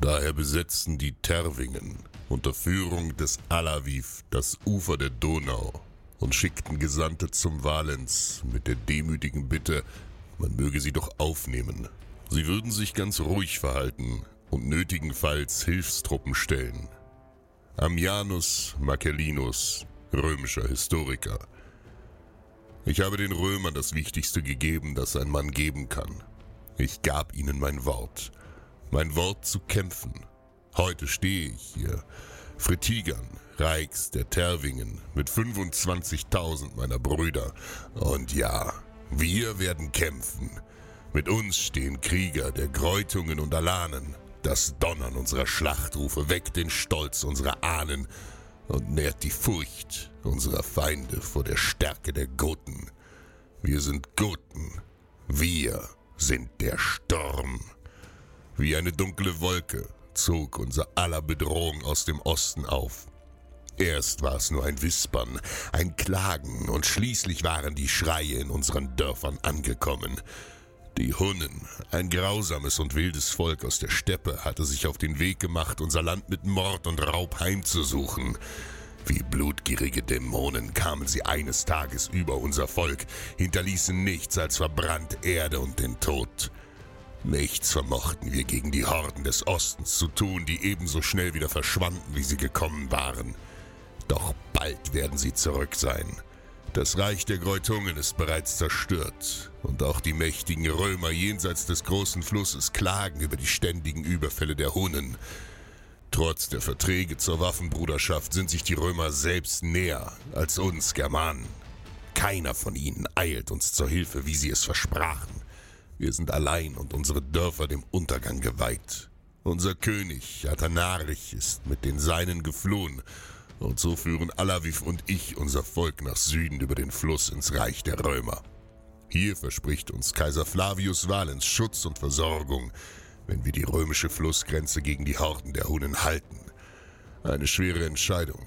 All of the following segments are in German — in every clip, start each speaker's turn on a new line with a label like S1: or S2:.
S1: Daher besetzten die Terwingen unter Führung des Alaviv das Ufer der Donau und schickten Gesandte zum Valens mit der demütigen Bitte, man möge sie doch aufnehmen. Sie würden sich ganz ruhig verhalten und nötigenfalls Hilfstruppen stellen. Ammianus Marcellinus, römischer Historiker. Ich habe den Römern das Wichtigste gegeben, das ein Mann geben kann. Ich gab ihnen mein Wort. Mein Wort zu kämpfen. Heute stehe ich hier. Fritigern, Reichs, der Terwingen, mit 25.000 meiner Brüder. Und ja, wir werden kämpfen. Mit uns stehen Krieger der Greutungen und Alanen. Das Donnern unserer Schlachtrufe weckt den Stolz unserer Ahnen und nährt die Furcht unserer Feinde vor der Stärke der Goten. Wir sind Goten. Wir sind der Sturm. Wie eine dunkle Wolke zog unser aller Bedrohung aus dem Osten auf. Erst war es nur ein Wispern, ein Klagen, und schließlich waren die Schreie in unseren Dörfern angekommen. Die Hunnen, ein grausames und wildes Volk aus der Steppe, hatte sich auf den Weg gemacht, unser Land mit Mord und Raub heimzusuchen. Wie blutgierige Dämonen kamen sie eines Tages über unser Volk, hinterließen nichts als verbrannt Erde und den Tod. Nichts vermochten wir gegen die Horden des Ostens zu tun, die ebenso schnell wieder verschwanden, wie sie gekommen waren. Doch bald werden sie zurück sein. Das Reich der Greutungen ist bereits zerstört, und auch die mächtigen Römer jenseits des großen Flusses klagen über die ständigen Überfälle der Hunnen. Trotz der Verträge zur Waffenbruderschaft sind sich die Römer selbst näher als uns Germanen. Keiner von ihnen eilt uns zur Hilfe, wie sie es versprachen. Wir sind allein und unsere Dörfer dem Untergang geweiht. Unser König, Atanarich, ist mit den Seinen geflohen, und so führen Alaviv und ich unser Volk nach Süden über den Fluss ins Reich der Römer. Hier verspricht uns Kaiser Flavius Valens Schutz und Versorgung, wenn wir die römische Flussgrenze gegen die Horden der Hunnen halten. Eine schwere Entscheidung.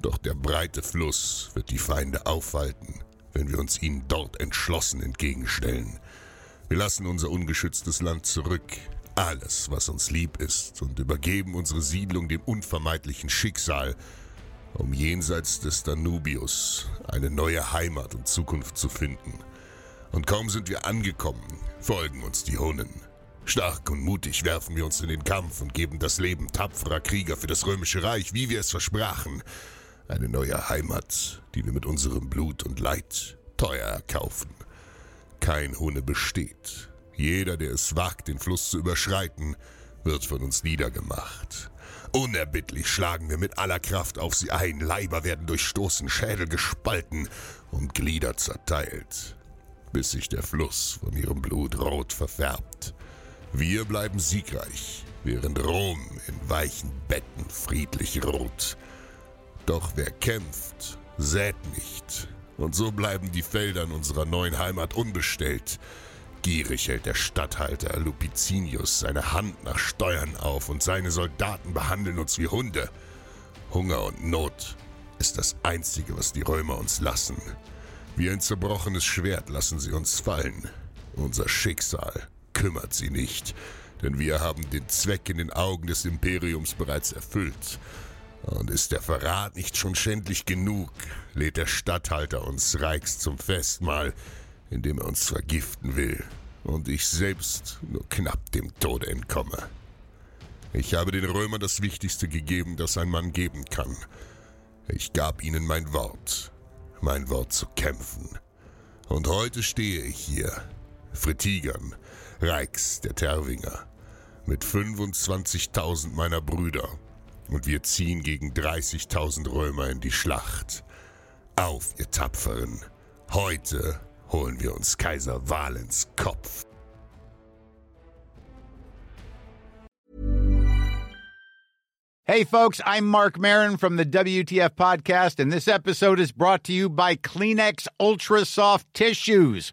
S1: Doch der breite Fluss wird die Feinde aufhalten, wenn wir uns ihnen dort entschlossen entgegenstellen. Wir lassen unser ungeschütztes Land zurück, alles, was uns lieb ist, und übergeben unsere Siedlung dem unvermeidlichen Schicksal, um jenseits des Danubius eine neue Heimat und Zukunft zu finden. Und kaum sind wir angekommen, folgen uns die Hunnen. Stark und mutig werfen wir uns in den Kampf und geben das Leben tapferer Krieger für das römische Reich, wie wir es versprachen. Eine neue Heimat, die wir mit unserem Blut und Leid teuer erkaufen. Kein Hunne besteht. Jeder, der es wagt, den Fluss zu überschreiten, wird von uns niedergemacht. Unerbittlich schlagen wir mit aller Kraft auf sie ein, Leiber werden durchstoßen, Schädel gespalten und Glieder zerteilt, bis sich der Fluss von ihrem Blut rot verfärbt. Wir bleiben siegreich, während Rom in weichen Betten friedlich ruht. Doch wer kämpft, sät nicht, und so bleiben die Felder in unserer neuen Heimat unbestellt. Gierig hält der Statthalter Lupicinius seine Hand nach Steuern auf und seine Soldaten behandeln uns wie Hunde. Hunger und Not ist das Einzige, was die Römer uns lassen. Wie ein zerbrochenes Schwert lassen sie uns fallen. Unser Schicksal kümmert sie nicht, denn wir haben den Zweck in den Augen des Imperiums bereits erfüllt. Und ist der Verrat nicht schon schändlich genug, lädt der Statthalter uns Reichs zum Festmahl, indem er uns vergiften will und ich selbst nur knapp dem Tode entkomme. Ich habe den Römern das Wichtigste gegeben, das ein Mann geben kann. Ich gab ihnen mein Wort, mein Wort zu kämpfen. Und heute stehe ich hier, Fritigern, Reichs, der Terwinger, mit 25.000 meiner Brüder, und wir ziehen gegen 30.000 Römer in die Schlacht. Auf, ihr Tapferen, heute holen wir uns Kaiser Valens Kopf.
S2: Hey, folks, I'm Mark Marin from the WTF Podcast, and this episode is brought to you by Kleenex Ultra Soft Tissues,